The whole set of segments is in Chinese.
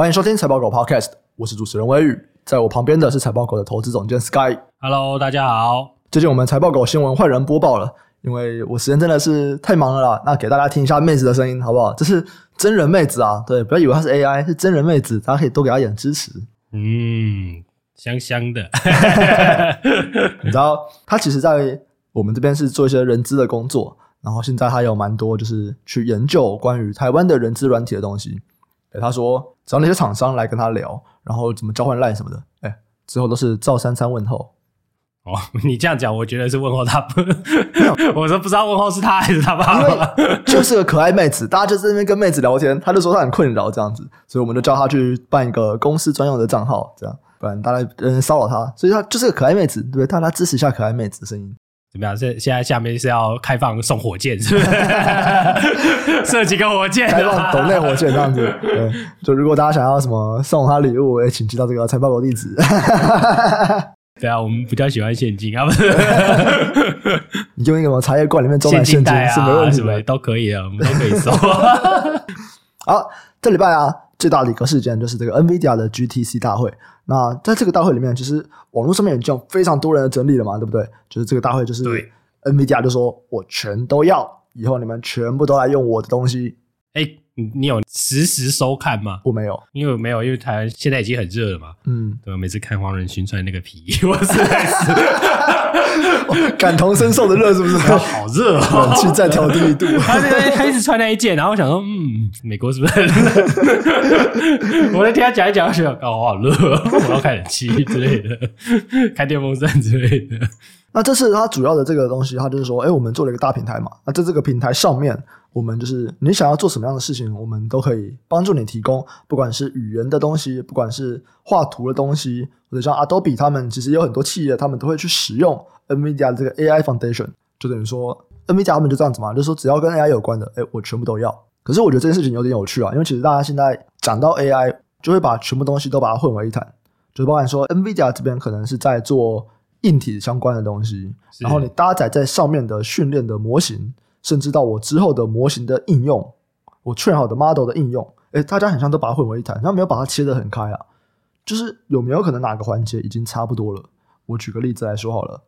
欢迎收听财报狗 Podcast，我是主持人威宇，在我旁边的是财报狗的投资总监 Sky。Hello，大家好。最近我们财报狗新闻换人播报了，因为我时间真的是太忙了啦。那给大家听一下妹子的声音，好不好？这是真人妹子啊，对，不要以为她是 AI，是真人妹子，大家可以多给她一点支持。嗯，香香的。你知道，她其实在我们这边是做一些人资的工作。然后现在还有蛮多，就是去研究关于台湾的人资软体的东西。诶，他说找那些厂商来跟他聊，然后怎么交换 line 什么的。诶，之后都是照三餐问候。哦，你这样讲，我觉得是问候他。我说不知道问候是他还是他爸爸。就是个可爱妹子，大家就在那边跟妹子聊天，他就说他很困扰这样子，所以我们就叫他去办一个公司专用的账号，这样不然大家嗯骚扰他。所以他就是个可爱妹子，对不对？大家支持一下可爱妹子的声音。怎么样？现现在下面是要开放送火箭，是不是？射几个火箭，开放斗内火箭这样子。对，就如果大家想要什么送他礼物，也请寄到这个财报狗地址。对啊，我们比较喜欢现金啊，不是？你用一个什么茶叶罐里面装满现金是没问题的，什么都可以啊，我们都可以送。好，这礼拜啊。最大的一个事件就是这个 NVIDIA 的 GTC 大会。那在这个大会里面，其实网络上面已经有非常多人的整理了嘛，对不对？就是这个大会就是 NVIDIA 就说我全都要，以后你们全部都来用我的东西。哎，你有实时收看吗？我没有，因为没有，因为台湾现在已经很热了嘛。嗯，对，每次看黄仁勋穿那个皮衣，我实在是。感同身受的热是不是？好热啊！冷气再调低一度。他他一直穿那一件，然后我想说，嗯，美国是不是很热？我在听他讲一讲，我想，哦，好热，我要开冷气之类的，开电风扇之类的。那这是它主要的这个东西，它就是说，哎，我们做了一个大平台嘛。那在这个平台上面，我们就是你想要做什么样的事情，我们都可以帮助你提供，不管是语言的东西，不管是画图的东西，或者像 Adobe 他们，其实有很多企业，他们都会去使用。NVIDIA 这个 AI Foundation 就等于说，NVIDIA 他们就这样子嘛，就是说只要跟 AI 有关的，哎，我全部都要。可是我觉得这件事情有点有趣啊，因为其实大家现在讲到 AI，就会把全部东西都把它混为一谈，就包含说 NVIDIA 这边可能是在做硬体相关的东西，然后你搭载在上面的训练的模型，甚至到我之后的模型的应用，我 train 好的 model 的应用，哎，大家好像都把它混为一谈，然后没有把它切得很开啊。就是有没有可能哪个环节已经差不多了？我举个例子来说好了。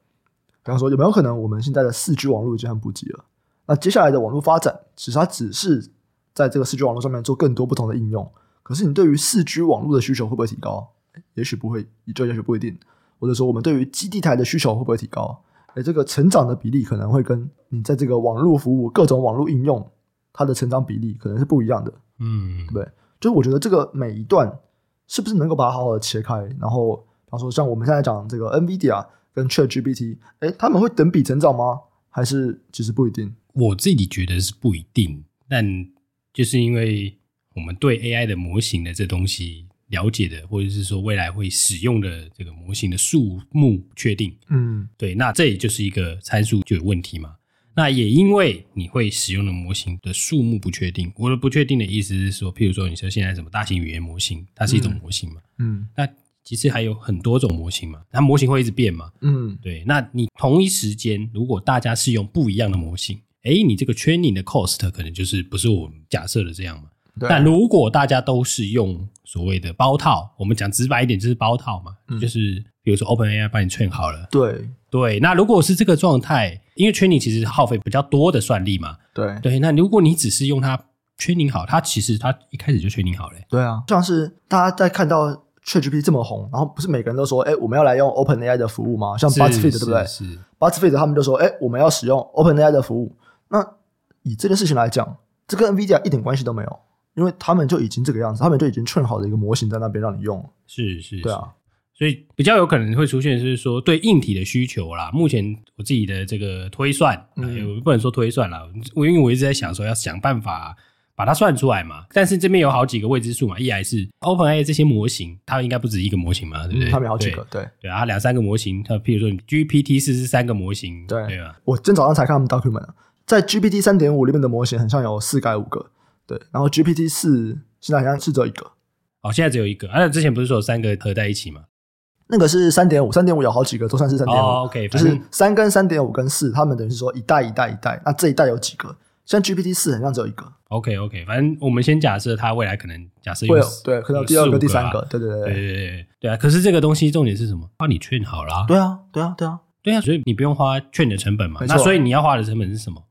比方说，有没有可能我们现在的四 G 网络已经很普及了？那接下来的网络发展，其实它只是在这个四 G 网络上面做更多不同的应用。可是，你对于四 G 网络的需求会不会提高？也许不会，就也许不一定。或者说，我们对于基地台的需求会不会提高？诶，这个成长的比例可能会跟你在这个网络服务、各种网络应用它的成长比例可能是不一样的。嗯，对？就是我觉得这个每一段是不是能够把它好好的切开？然后，比方说，像我们现在讲这个 NVIDIA。跟 ChatGPT，哎，他们会等比成长吗？还是其实不一定？我自己觉得是不一定，但就是因为我们对 AI 的模型的这东西了解的，或者是说未来会使用的这个模型的数目不确定，嗯，对，那这也就是一个参数就有问题嘛。那也因为你会使用的模型的数目不确定，我的不确定的意思是说，譬如说你说现在什么大型语言模型，它是一种模型嘛，嗯，那。其实还有很多种模型嘛，它模型会一直变嘛。嗯，对。那你同一时间，如果大家是用不一样的模型，哎，你这个 training 的 cost 可能就是不是我们假设的这样嘛。对。但如果大家都是用所谓的包套，我们讲直白一点就是包套嘛，嗯、就是比如说 OpenAI 帮你 train 好了。对对。那如果是这个状态，因为 training 其实耗费比较多的算力嘛。对对。那如果你只是用它 training 好，它其实它一开始就 training 好了。对啊，像是大家在看到。ChatGPT 这么红，然后不是每个人都说，哎，我们要来用 OpenAI 的服务吗？像 Buzzfeed 对不对？是。Buzzfeed 他们就说，哎，我们要使用 OpenAI 的服务。那以这件事情来讲，这跟 NVIDIA 一点关系都没有，因为他们就已经这个样子，他们就已经 train 好的一个模型在那边让你用。是是，是，对啊。所以比较有可能会出现是说，对硬体的需求啦。目前我自己的这个推算，嗯，不能说推算啦，我因为我一直在想说要想办法。把它算出来嘛，但是这边有好几个未知数嘛，一来是 OpenAI 这些模型，它应该不止一个模型嘛，对不对？它有好几个，对对啊，两三个模型，它譬如说你 GPT 四是三个模型，对对吧？我今天早上才看他们 document，在 GPT 三点五里面的模型，很像有四个五个，对，然后 GPT 四现在好像是只有一个，哦，现在只有一个，而、啊、且之前不是说有三个合在一起吗？那个是三点五，三点五有好几个，都算是三点五，OK，就是三跟三点五跟四，他们等于是说一代一代一代，那这一代有几个？像 GPT 四好像只有一个。OK OK，反正我们先假设它未来可能假设会有对，可能第二个、第三个，对对对对对对对啊！可是这个东西重点是什么？帮你 train 好了，对啊对啊对啊对啊，所以你不用花 train 的成本嘛。那所以你要花的成本是什么？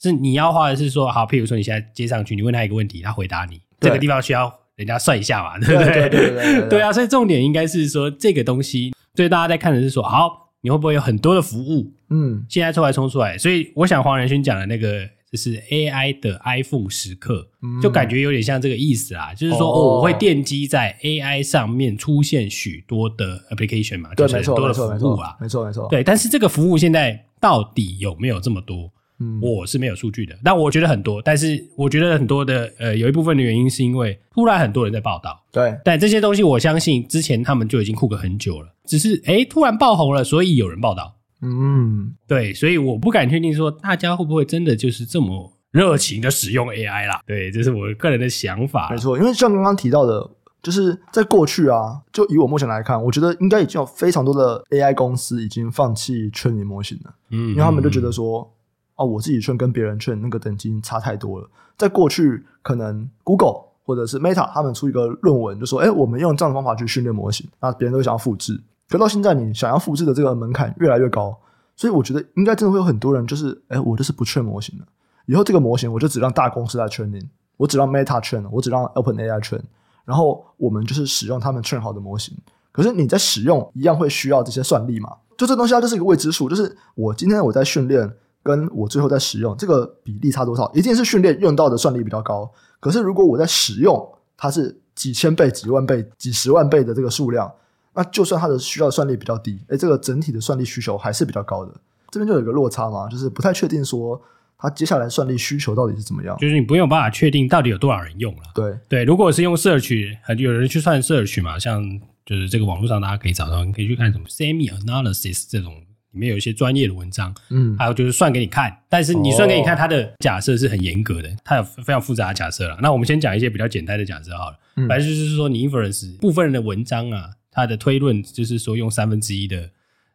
是你要画的是说，好，譬如说你现在接上去，你问他一个问题，他回答你，这个地方需要人家算一下嘛，对不对？对对对 对啊！所以重点应该是说这个东西，所以大家在看的是说，好，你会不会有很多的服务？嗯，现在出来冲出来，所以我想黄仁勋讲的那个。就是 AI 的 iPhone 时刻，就感觉有点像这个意思啊。就是说，哦，我会奠基在 AI 上面出现许多的 application 嘛，就是很多的服务啊，没错没错。对，但是这个服务现在到底有没有这么多？嗯，我是没有数据的，但我觉得很多。但是我觉得很多的，呃，有一部分的原因是因为突然很多人在报道。对，但这些东西我相信之前他们就已经酷个很久了，只是诶突然爆红了，所以有人报道。嗯，对，所以我不敢确定说大家会不会真的就是这么热情的使用 AI 啦。对，这是我个人的想法。没错，因为像刚刚提到的，就是在过去啊，就以我目前来看，我觉得应该已经有非常多的 AI 公司已经放弃 training 模型了。嗯，因为他们就觉得说，哦，我自己 train 跟别人 train 那个等级差太多了。在过去，可能 Google 或者是 Meta 他们出一个论文，就说，哎，我们用这样的方法去训练模型，那别人都想要复制。可到现在，你想要复制的这个门槛越来越高，所以我觉得应该真的会有很多人就是，哎，我就是不 train 模型了。以后这个模型我就只让大公司来劝您我只让 Meta 劝我只让 OpenAI 劝然后我们就是使用他们劝好的模型。可是你在使用一样会需要这些算力嘛？就这东西它就是一个未知数，就是我今天我在训练，跟我最后在使用这个比例差多少？一定是训练用到的算力比较高。可是如果我在使用，它是几千倍、几万倍、几十万倍的这个数量。那就算它的需要算力比较低，诶，这个整体的算力需求还是比较高的，这边就有一个落差嘛，就是不太确定说它接下来算力需求到底是怎么样，就是你没有办法确定到底有多少人用了。对对，如果是用 search，有人去算 search 嘛，像就是这个网络上大家可以找到，你可以去看什么 semi analysis 这种里面有一些专业的文章，嗯，还有就是算给你看，但是你算给你看，它的假设是很严格的，它有非常复杂的假设了。那我们先讲一些比较简单的假设好了，嗯，反正就是说你 inference 部分人的文章啊。它的推论就是说，用三分之一的，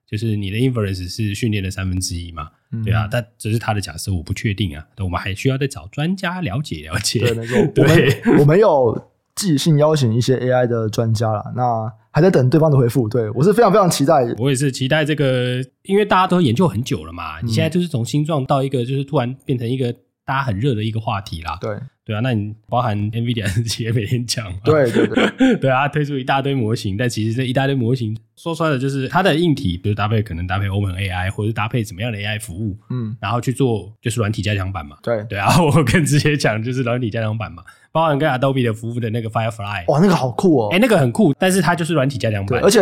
就是你的 inference 是训练的三分之一嘛？嗯、对啊，但只是他的假设，我不确定啊。我们还需要再找专家了解了解。对，没错。对，我们我们有即兴邀请一些 AI 的专家了，那还在等对方的回复。对，我是非常非常期待，我也是期待这个，因为大家都研究很久了嘛。嗯、你现在就是从新状到一个，就是突然变成一个大家很热的一个话题啦。对。对啊，那你包含 NVIDIA 自己也每天讲嘛？对对对，对啊，推出一大堆模型，但其实这一大堆模型说出来的就是它的硬体，比如搭配可能搭配 OpenAI，或者是搭配怎么样的 AI 服务，嗯，然后去做就是软体加强版嘛。对对啊，我更直接讲就是软体加强版嘛，包含跟 Adobe 的服务的那个 Firefly，哇，那个好酷哦，哎，那个很酷，但是它就是软体加强版，而且。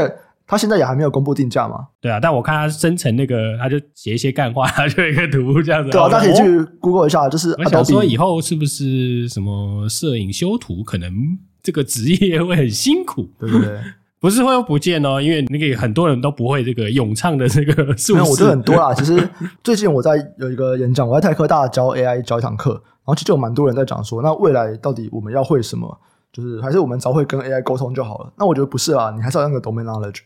他现在也还没有公布定价嘛？对啊，但我看他生成那个，他就写一些干话，他就一个图这样子。对啊，大家可以去 Google 一下，就是。我想说以后是不是什么摄影修图，可能这个职业会很辛苦，对不对？不是会不见哦，因为那个很多人都不会这个咏唱的这个术。没有，我觉得很多啦。其实最近我在有一个演讲，我在泰科大教 AI 教一堂课，然后其实有蛮多人在讲说，那未来到底我们要会什么？就是还是我们只要会跟 AI 沟通就好了？那我觉得不是啊，你还是要那个 domain knowledge。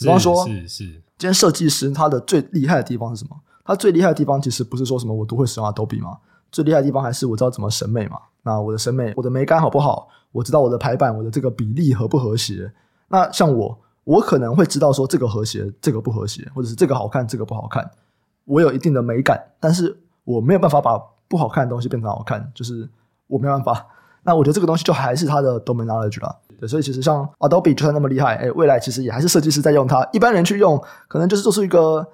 比方说，是是，今天设计师他的最厉害的地方是什么？他最厉害的地方其实不是说什么我都会使用 Adobe 嘛，最厉害的地方还是我知道怎么审美嘛。那我的审美，我的美感好不好？我知道我的排版，我的这个比例合不和谐？那像我，我可能会知道说这个和谐，这个不和谐，或者是这个好看，这个不好看。我有一定的美感，但是我没有办法把不好看的东西变成好看，就是我没办法。那我觉得这个东西就还是他的 domain knowledge 啦。对，所以其实像 Adobe 就算那么厉害，哎，未来其实也还是设计师在用它。一般人去用，可能就是做出一个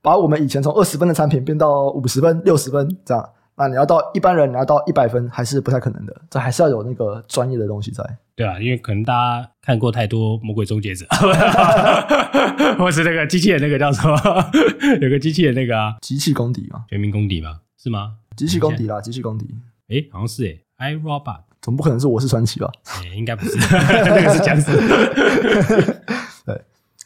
把我们以前从二十分的产品变到五十分、六十分这样。那你要到一般人，你要到一百分，还是不太可能的。这还是要有那个专业的东西在。对啊，因为可能大家看过太多《魔鬼终结者》，或是那个机器人那个叫什么？有个机器人那个啊，机器公敌嘛，全民公敌嘛，是吗？机器公敌啦，机器公敌。哎，好像是哎，iRobot。总不可能是我是传奇吧？欸、应该不是，那个是僵尸。对，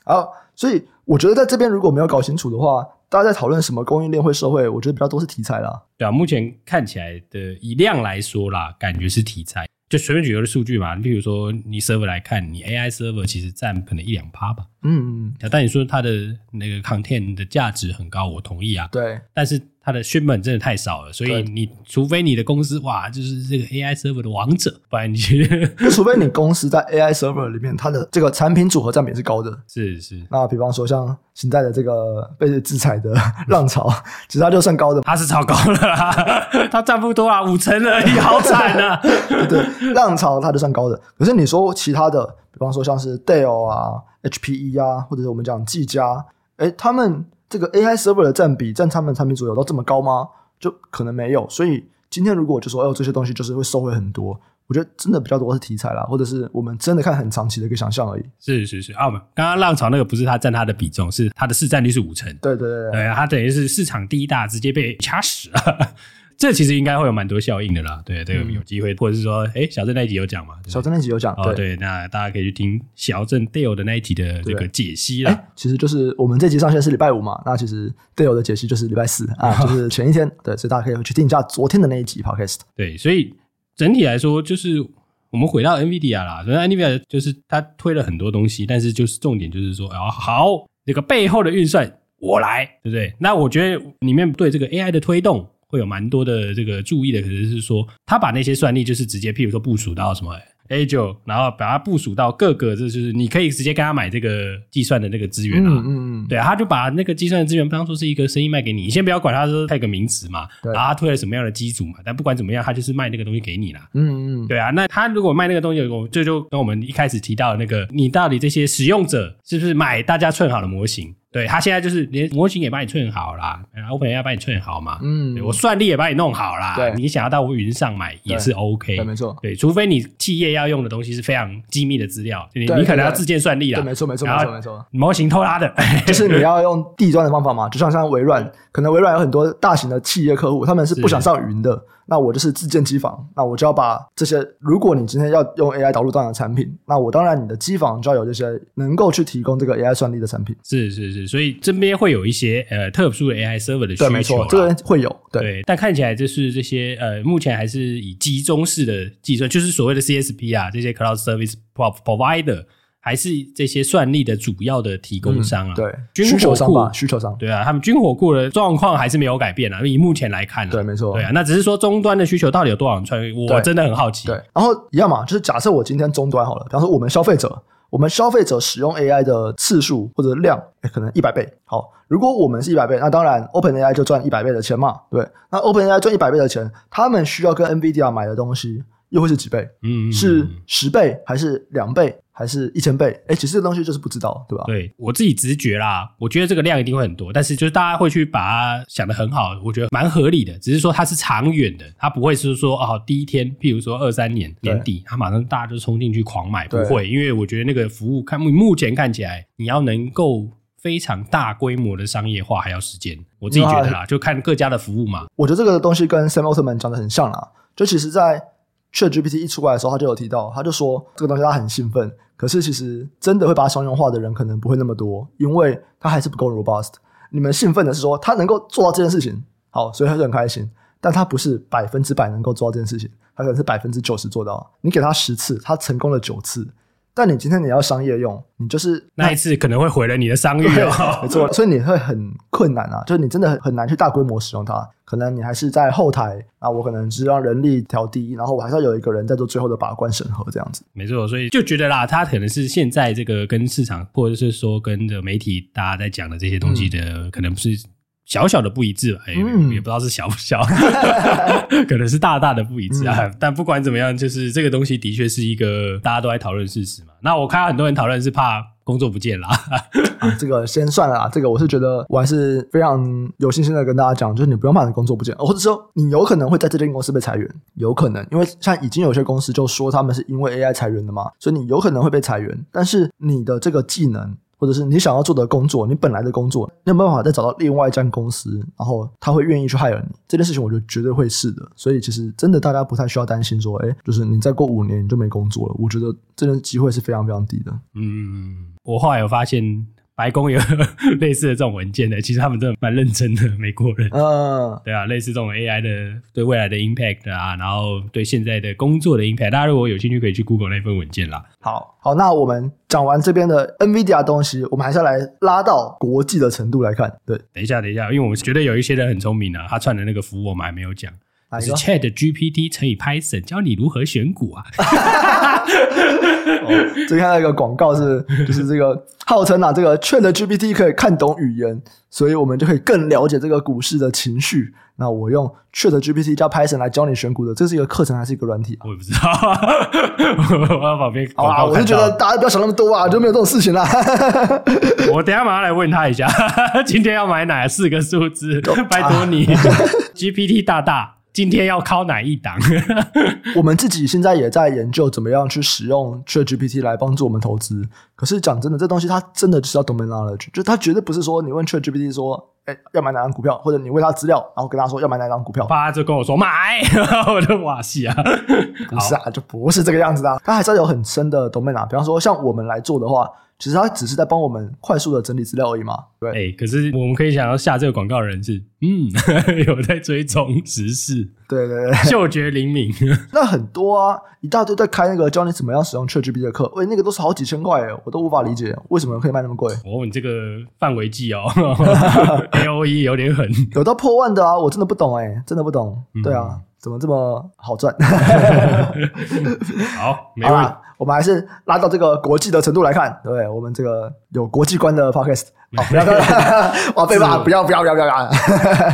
好，所以我觉得在这边如果没有搞清楚的话，大家在讨论什么供应链会社会，我觉得比较多是题材啦。对啊，目前看起来的以量来说啦，感觉是题材。就随便举个数据嘛，你比如说你 server 来看，你 AI server 其实占可能一两趴吧。嗯嗯。但你说它的那个 content 的价值很高，我同意啊。对。但是它的 shipment 真的太少了，所以你除非你的公司哇，就是这个 AI server 的王者，不然你 除非你公司在 AI server 里面，它的这个产品组合占比是高的。是是。那比方说像现在的这个被制裁的浪潮，其实它就算高的，它是超高了啦，它占不多啊，五成而已，好惨啊！对，对，浪潮它就算高的。可是你说其他的，比方说像是 Dell 啊、HPE 啊，或者是我们讲技嘉，哎，他们。这个 AI server 的占比占他们产品左右到这么高吗？就可能没有。所以今天如果就说，哦，这些东西就是会收回很多，我觉得真的比较多是题材啦，或者是我们真的看很长期的一个想象而已。是是是啊，刚刚浪潮那个不是它占它的比重，是它的市占率是五成。对对对对，它等于是市场第一大，直接被掐死了。这其实应该会有蛮多效应的啦，对，这个有机会，嗯、或者是说，哎，小郑那一集有讲嘛？小郑那一集有讲，哦，对，那大家可以去听小郑 Dale 的那一集的这个解析啦。其实就是我们这集上线是礼拜五嘛，那其实 Dale 的解析就是礼拜四啊，就是前一天，对，所以大家可以去听一下昨天的那一集 Podcast。对，所以整体来说，就是我们回到 NVIDIA 啦，所以 NVIDIA 就是他推了很多东西，但是就是重点就是说，哦，好，这个背后的运算我来，对不对？那我觉得里面对这个 AI 的推动。会有蛮多的这个注意的，可能是说他把那些算力就是直接，譬如说部署到什么 Azure，然后把它部署到各个，这就是你可以直接跟他买这个计算的那个资源啊。嗯嗯嗯，对啊，他就把那个计算的资源当做是一个生意卖给你，你先不要管他说配个名词嘛，然后他推了什么样的机组嘛，但不管怎么样，他就是卖那个东西给你啦。嗯嗯，对啊，那他如果卖那个东西，我这就跟我们一开始提到的那个，你到底这些使用者是不是买大家寸好的模型？对，他现在就是连模型也帮你串好啦，OpenAI 要帮你串好嘛，嗯，我算力也帮你弄好啦，对，你想要到云上买也是 OK，对，没错，对，除非你企业要用的东西是非常机密的资料，你你可能要自建算力啦，对，没错，没错，没错，没错，模型偷拉的，就是你要用地砖的方法嘛，就像像微软，可能微软有很多大型的企业客户，他们是不想上云的。那我就是自建机房，那我就要把这些。如果你今天要用 AI 导入到你的产品，那我当然你的机房就要有这些能够去提供这个 AI 算力的产品。是是是，所以这边会有一些呃特殊的 AI server 的需求。对，没错，这边会有对。对，但看起来就是这些呃，目前还是以集中式的计算，就是所谓的 CSP 啊，这些 Cloud Service Provider。还是这些算力的主要的提供商啊，嗯、对，需求商吧，需求商，对啊，他们军火库的状况还是没有改变啊。以目前来看，对，没错，对啊，那只是说终端的需求到底有多少人穿越，我真的很好奇。对，然后一样嘛，就是假设我今天终端好了，比方说我们消费者，我们消费者使用 AI 的次数或者量，可能一百倍。好，如果我们是一百倍，那当然 OpenAI 就赚一百倍的钱嘛。对，那 OpenAI 赚一百倍的钱，他们需要跟 NVIDIA 买的东西又会是几倍？嗯，是十倍还是两倍？还是一千倍？哎、欸，其实这东西就是不知道，对吧？对，我自己直觉啦，我觉得这个量一定会很多，但是就是大家会去把它想的很好，我觉得蛮合理的。只是说它是长远的，它不会是说哦，第一天，譬如说二三年年底，它马上大家就冲进去狂买，不会，因为我觉得那个服务看目前看起来，你要能够非常大规模的商业化，还要时间。我自己觉得啦，就看各家的服务嘛。我觉得这个东西跟 Sam Altman 讲的很像啦，就其实在 ChatGPT 一出来的时候，他就有提到，他就说这个东西他很兴奋。可是，其实真的会把它商用化的人可能不会那么多，因为它还是不够 robust。你们兴奋的是说他能够做到这件事情，好，所以他就很开心。但他不是百分之百能够做到这件事情，他可能是百分之九十做到。你给他十次，他成功了九次。但你今天你要商业用，你就是那一次可能会毁了你的商誉哦，没错，所以你会很困难啊，就是你真的很很难去大规模使用它，可能你还是在后台啊，我可能只是让人力调低，然后我还是要有一个人在做最后的把关审核这样子。没错，所以就觉得啦，它可能是现在这个跟市场或者是说跟着媒体大家在讲的这些东西的，嗯、可能不是。小小的不一致吧，哎、嗯，也不知道是小不小，可能是大大的不一致啊。嗯、但不管怎么样，就是这个东西的确是一个大家都在讨论事实嘛。那我看到很多人讨论是怕工作不见啦、啊，这个先算了啦。这个我是觉得我还是非常有信心的跟大家讲，就是你不用怕你工作不见，或者说你有可能会在这间公司被裁员，有可能，因为像已经有些公司就说他们是因为 AI 裁员的嘛，所以你有可能会被裁员，但是你的这个技能。或者是你想要做的工作，你本来的工作，你有没有办法再找到另外一家公司，然后他会愿意去害了你？这件事情，我觉得绝对会是的。所以其实真的大家不太需要担心说，哎，就是你再过五年你就没工作了。我觉得这个机会是非常非常低的。嗯，我后来有发现，白宫有 类似的这种文件的，其实他们真的蛮认真的，美国人。嗯，对啊，类似这种 AI 的对未来的 impact 啊，然后对现在的工作的 impact，大家如果有兴趣可以去 Google 那份文件啦。好，好，那我们讲完这边的 NVIDIA 东西，我们还是要来拉到国际的程度来看。对，等一下，等一下，因为我们觉得有一些人很聪明啊，他串的那个服务我们还没有讲。是 Chat GPT 乘以 Python 教你如何选股啊！哦，最近看到一个广告是，就是这个号称啊，这个 Chat GPT 可以看懂语言，所以我们就可以更了解这个股市的情绪。那我用 Chat GPT 加 Python 来教你选股的，这是一个课程还是一个软体啊？我也不知道，我要旁边好啊，我就觉得大家不要想那么多啊，就没有这种事情啦。我等一下马上来问他一下，今天要买哪四个数字？拜托你，GPT 大大。今天要靠哪一档？我们自己现在也在研究怎么样去使用 ChatGPT 来帮助我们投资。可是讲真的，这东西它真的就是要 domain knowledge，就它绝对不是说你问 ChatGPT 说，哎，要买哪张股票，或者你问他资料，然后跟他说要买哪张股票，他就跟我说买，我就哇西啊，不是啊，就不是这个样子的啊。它还是要有很深的 domain 啊。比方说，像我们来做的话。其实他只是在帮我们快速的整理资料而已嘛，对。哎、欸，可是我们可以想要下这个广告的人是，嗯，有在追踪时事，对对对，嗅觉灵敏。那很多啊，一大堆在开那个教你怎么样使用 ChatGPT 的课，喂，那个都是好几千块诶，我都无法理解为什么可以卖那么贵。哦，你这个范围计哦，A O E 有点狠，有到破万的啊，我真的不懂诶，真的不懂。嗯、对啊，怎么这么好赚？好，没问题。我们还是拉到这个国际的程度来看，对，我们这个有国际观的 podcast，好，不要，不要，哇，被骂，不要，不要，不要，不要，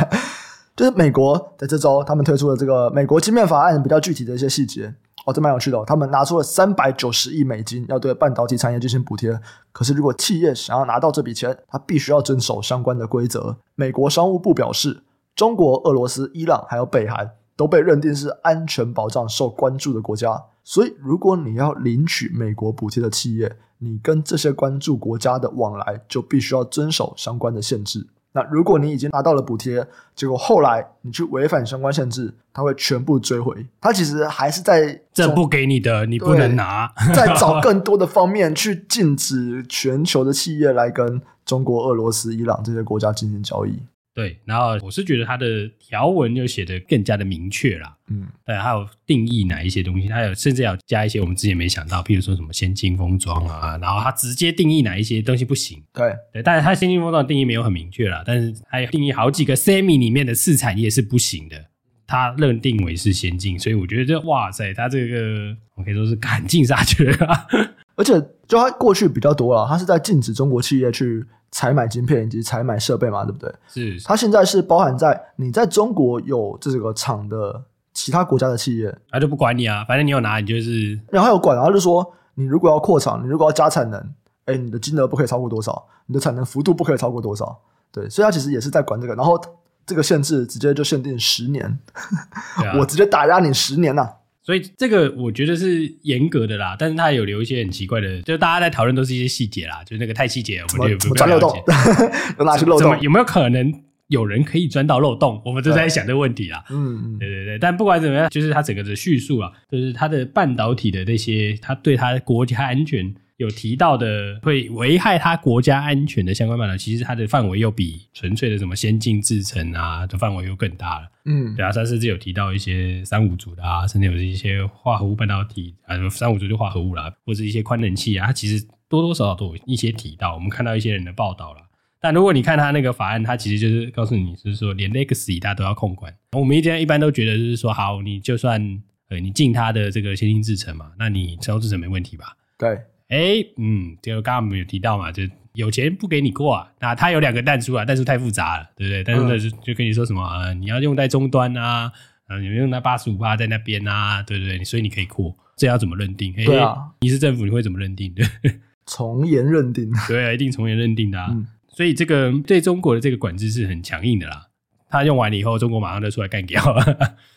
就是美国在这周，他们推出了这个美国晶片法案，比较具体的一些细节，哦，这蛮有趣的哦。他们拿出了三百九十亿美金，要对半导体产业进行补贴。可是，如果企业想要拿到这笔钱，他必须要遵守相关的规则。美国商务部表示，中国、俄罗斯、伊朗还有北韩都被认定是安全保障受关注的国家。所以，如果你要领取美国补贴的企业，你跟这些关注国家的往来就必须要遵守相关的限制。那如果你已经拿到了补贴，结果后来你去违反相关限制，他会全部追回。他其实还是在这不给你的，你不能拿，在找更多的方面去禁止全球的企业来跟中国、俄罗斯、伊朗这些国家进行交易。对，然后我是觉得它的条文又写得更加的明确啦，嗯，对，还有定义哪一些东西，它有甚至要加一些我们之前没想到，譬如说什么先进封装啊，然后它直接定义哪一些东西不行，对，对，但是它先进封装的定义没有很明确啦，但是它有定义好几个 semi 里面的次产业是不行的，它认定为是先进，所以我觉得这哇塞，它这个我可以说是赶尽杀绝啊，而且就它过去比较多了，它是在禁止中国企业去。采买晶片以及采买设备嘛，对不对？是。它现在是包含在你在中国有这个厂的其他国家的企业，他就不管你啊，反正你有拿，你就是。然后还有管，然后就说你如果要扩厂，你如果要加产能，哎，你的金额不可以超过多少，你的产能幅度不可以超过多少。对，所以它其实也是在管这个，然后这个限制直接就限定十年，啊、我直接打压你十年呐、啊。所以这个我觉得是严格的啦，但是他有留一些很奇怪的，就大家在讨论都是一些细节啦，就是那个太细节，我们就不不了解。有哪去漏洞？有没有可能有人可以钻到漏洞？我们都在想这个问题啦。嗯嗯，对对对。但不管怎么样，就是他整个的叙述啊，就是他的半导体的那些，他对他的国家安全。有提到的会危害他国家安全的相关半导体，其实它的范围又比纯粹的什么先进制程啊的范围又更大了。嗯，对啊，他甚至有提到一些三五族的啊，甚至有一些化合物半导体啊，三五族就化合物啦，或者一些宽能器啊，它其实多多少少都有一些提到。我们看到一些人的报道了。但如果你看他那个法案，他其实就是告诉你，就是说连 Legacy 大家都要控管。我们一般一般都觉得就是说，好，你就算呃你进他的这个先进制程嘛，那你成熟制程没问题吧？对。哎，嗯，就刚刚我们有提到嘛，就有钱不给你过啊。那他有两个弹珠啊，但书太复杂了，对不对？但是呢，就就跟你说什么啊，你要用在终端啊，啊，你用那八十五趴在那边啊，对不对？所以你可以过，这要怎么认定？对啊，你是政府，你会怎么认定？对，从严认定。对啊，一定从严认定的啊。嗯、所以这个对中国的这个管制是很强硬的啦。他用完了以后，中国马上就出来干掉。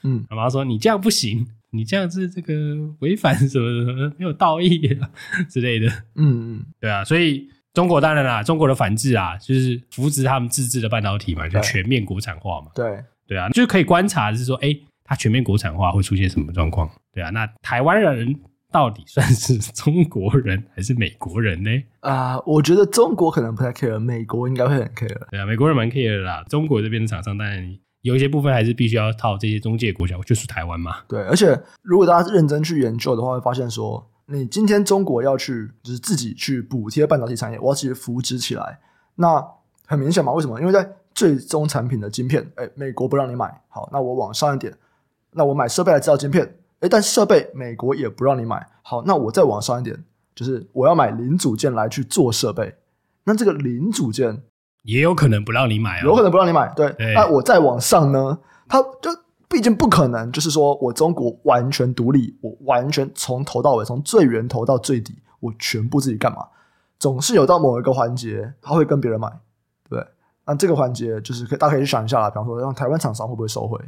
嗯，马上说你这样不行。你这样子这个违反什么什么没有道义之类的，嗯嗯，对啊，所以中国当然啦，中国的反制啊，就是扶植他们自制的半导体嘛，就全面国产化嘛，对对啊，就可以观察是说，哎，它全面国产化会出现什么状况？对啊，那台湾人到底算是中国人还是美国人呢？啊、呃，我觉得中国可能不太 care，美国应该会很 care。对啊，美国人蛮 care 的啦。中国这边的厂商当然有一些部分还是必须要套这些中介国家，就是台湾嘛。对，而且如果大家认真去研究的话，会发现说，你今天中国要去就是自己去补贴半导体产业，我要自己扶植起来，那很明显嘛？为什么？因为在最终产品的晶片，哎，美国不让你买，好，那我往上一点，那我买设备来制造晶片。诶，但设备美国也不让你买。好，那我再往上一点，就是我要买零组件来去做设备。那这个零组件也有可能不让你买啊、哦，有可能不让你买。对，对那我再往上呢？它就毕竟不可能，就是说我中国完全独立，我完全从头到尾，从最源头到最底，我全部自己干嘛？总是有到某一个环节，他会跟别人买，对。那这个环节就是可以，大家可以去想一下啦。比方说，让台湾厂商会不会收回？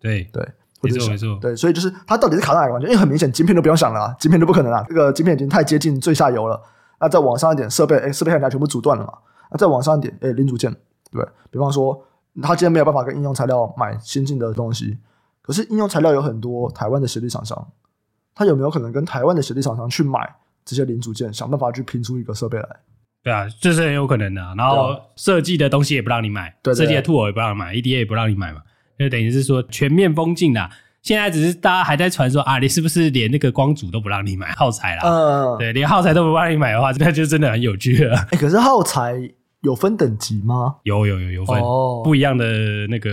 对对。没错没错，对，所以就是它到底是卡在哪个环节？因为很明显，晶片都不用想了啊，晶片都不可能啊，这个晶片已经太接近最下游了。那再往上一点，设备，哎，设备看起来全部阻断了嘛。那再往上一点，哎，零组件，对，对，比方说，他今天没有办法跟应用材料买先进的东西，可是应用材料有很多台湾的实力厂商，他有没有可能跟台湾的实力厂商去买这些零组件，想办法去拼出一个设备来？对啊，这是很有可能的。然后设计的东西也不让你买，对，设计的 tool 也不让你买，EDA 也不让你买嘛。就等于是说全面封禁啦。现在只是大家还在传说啊，你是不是连那个光组都不让你买耗材啦？嗯，对，连耗材都不让你买的话，那就真的很有趣了。哎，可是耗材有分等级吗？有有有有分，哦，不一样的那个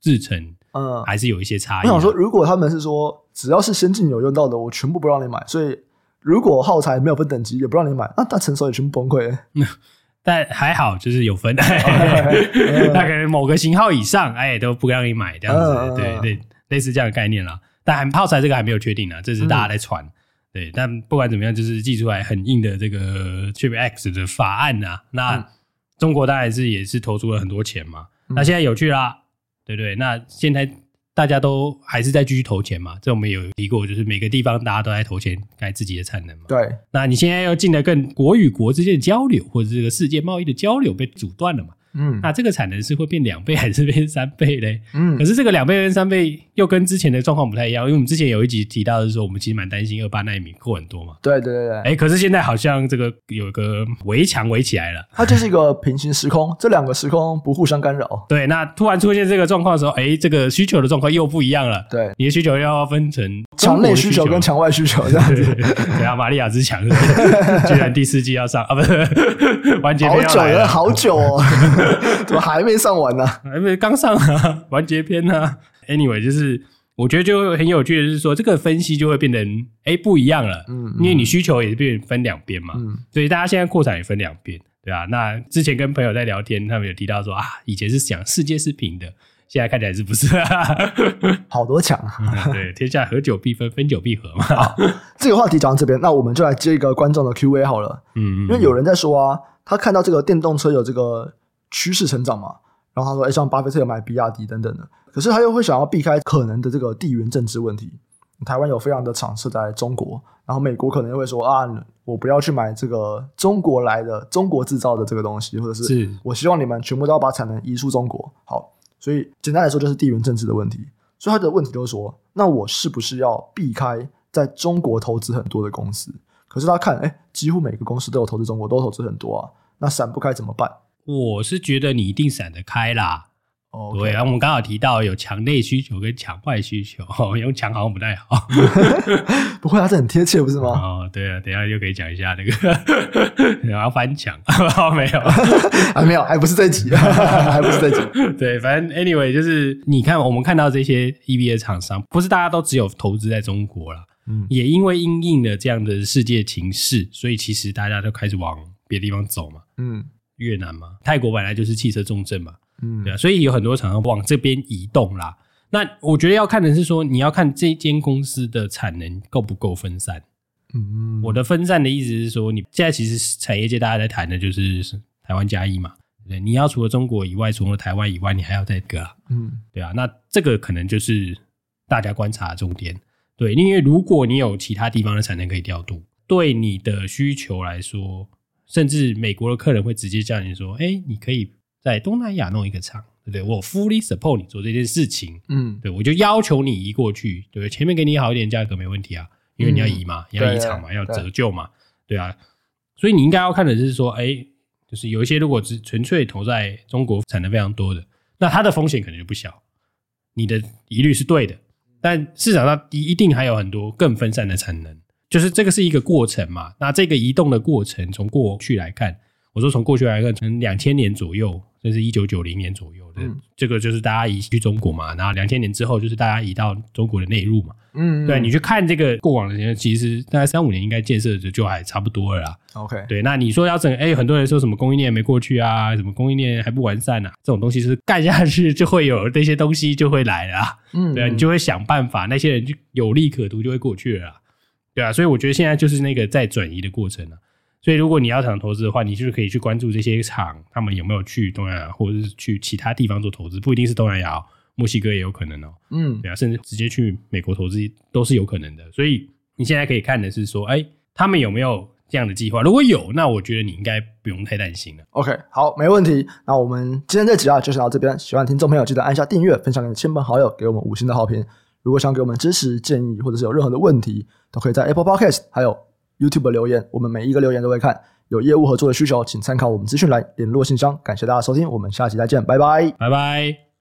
制程，嗯，还是有一些差异。我想说，如果他们是说只要是先进有用到的，我全部不让你买，所以如果耗材没有分等级，也不让你买，那大成熟也全部崩溃。但还好，就是有分，大概某个型号以上，哎，都不让你买这样子，对对，类似这样的概念啦。但耗材这个还没有确定呢，这是大家在传。对，但不管怎么样，就是寄出来很硬的这个 Chip X 的法案呐。那中国当然是也是投出了很多钱嘛。那现在有趣啦，对不对？那现在。大家都还是在继续投钱嘛？这我们有提过，就是每个地方大家都在投钱盖自己的产能嘛。对，那你现在要进来跟国与国之间的交流，或者这个世界贸易的交流被阻断了嘛？嗯，那这个产能是会变两倍还是变三倍嘞？嗯，可是这个两倍跟三倍又跟之前的状况不太一样，因为我们之前有一集提到的是说，我们其实蛮担心二八奈米扣很多嘛。对对对对。哎，可是现在好像这个有一个围墙围起来了，它就是一个平行时空，这两个时空不互相干扰。对，那突然出现这个状况的时候，哎，这个需求的状况又不一样了。对，你的需求要分成墙内需求跟墙外需求这样子。对啊，玛利亚之墙 居然第四季要上啊，不是完结篇好久了，好久哦，怎么还？没上完呢、啊，还没刚上啊，完结篇呢、啊。Anyway，就是我觉得就很有趣的是说，这个分析就会变成哎、欸、不一样了，嗯，因为你需求也是变分两边嘛，嗯，所以大家现在扩产也分两边，对啊。那之前跟朋友在聊天，他们有提到说啊，以前是讲世界是平的，现在看起来是不是？好多强、嗯，对，天下合久必分，分久必合嘛。这个话题讲到这边，那我们就来接一个观众的 Q&A 好了，嗯，因为有人在说啊，他看到这个电动车有这个。趋势成长嘛，然后他说：“哎，像巴菲特有买比亚迪等等的，可是他又会想要避开可能的这个地缘政治问题。台湾有非常的厂设在中国，然后美国可能又会说啊，我不要去买这个中国来的、中国制造的这个东西，或者是我希望你们全部都要把产能移出中国。好，所以简单来说就是地缘政治的问题。所以他的问题就是说，那我是不是要避开在中国投资很多的公司？可是他看，哎，几乎每个公司都有投资中国，都投资很多啊，那闪不开怎么办？”我是觉得你一定闪得开啦，okay. 对，然后我们刚好提到有墙内需求跟墙外需求，用墙好像不太好，不会啊，这很贴切不是吗？哦，对啊，等一下又可以讲一下那个，然后翻墙，没有，还没有，还不是这集，还不是这集，对，反正 anyway 就是你看，我们看到这些 EVA 厂商，不是大家都只有投资在中国啦，嗯，也因为因应了这样的世界情势，所以其实大家都开始往别的地方走嘛，嗯。越南嘛，泰国本来就是汽车重镇嘛，嗯，对啊，所以有很多厂商往这边移动啦。那我觉得要看的是说，你要看这间公司的产能够不够分散。嗯，我的分散的意思是说，你现在其实产业界大家在谈的就是台湾加一嘛，对，你要除了中国以外，除了台湾以外，你还要再个啊，嗯，对啊，那这个可能就是大家观察的重点。对，因为如果你有其他地方的产能可以调度，对你的需求来说。甚至美国的客人会直接叫你说：“哎、欸，你可以在东南亚弄一个厂，对不对？我 fully support 你做这件事情，嗯，对，我就要求你移过去，对不对？前面给你好一点价格没问题啊，因为你要移嘛，嗯、要移厂嘛，要折旧嘛，对啊。所以你应该要看的是说，哎、欸，就是有一些如果只纯粹投在中国产能非常多的，那它的风险可能就不小。你的疑虑是对的，但市场上一一定还有很多更分散的产能，就是这个是一个过程嘛。那这个移动的过程，从过去来看，我说从过去来看，从两千年左右。这是一九九零年左右的，嗯、这个就是大家移去中国嘛，然后两千年之后就是大家移到中国的内陆嘛。嗯，嗯，对，你去看这个过往的时间，其实大概三五年应该建设的就还差不多了啦。OK，对，那你说要整，哎，很多人说什么供应链没过去啊，什么供应链还不完善啊，这种东西是干下去就会有那些东西就会来了啊。嗯，对啊，你就会想办法，那些人就有利可图就会过去了啦。对啊，所以我觉得现在就是那个在转移的过程了。所以，如果你要想投资的话，你就是可以去关注这些厂，他们有没有去东南亚或者是去其他地方做投资，不一定是东南亚，墨西哥也有可能哦。嗯，对啊，甚至直接去美国投资都是有可能的。所以，你现在可以看的是说，哎，他们有没有这样的计划？如果有，那我觉得你应该不用太担心了。OK，好，没问题。那我们今天这集啊，就先到这边。喜欢听众朋友记得按下订阅，分享给你亲朋好友，给我们五星的好评。如果想给我们支持、建议，或者是有任何的问题，都可以在 Apple Podcast 还有 YouTube 留言，我们每一个留言都会看。有业务合作的需求，请参考我们资讯栏联络信箱。感谢大家收听，我们下期再见，拜拜，拜拜。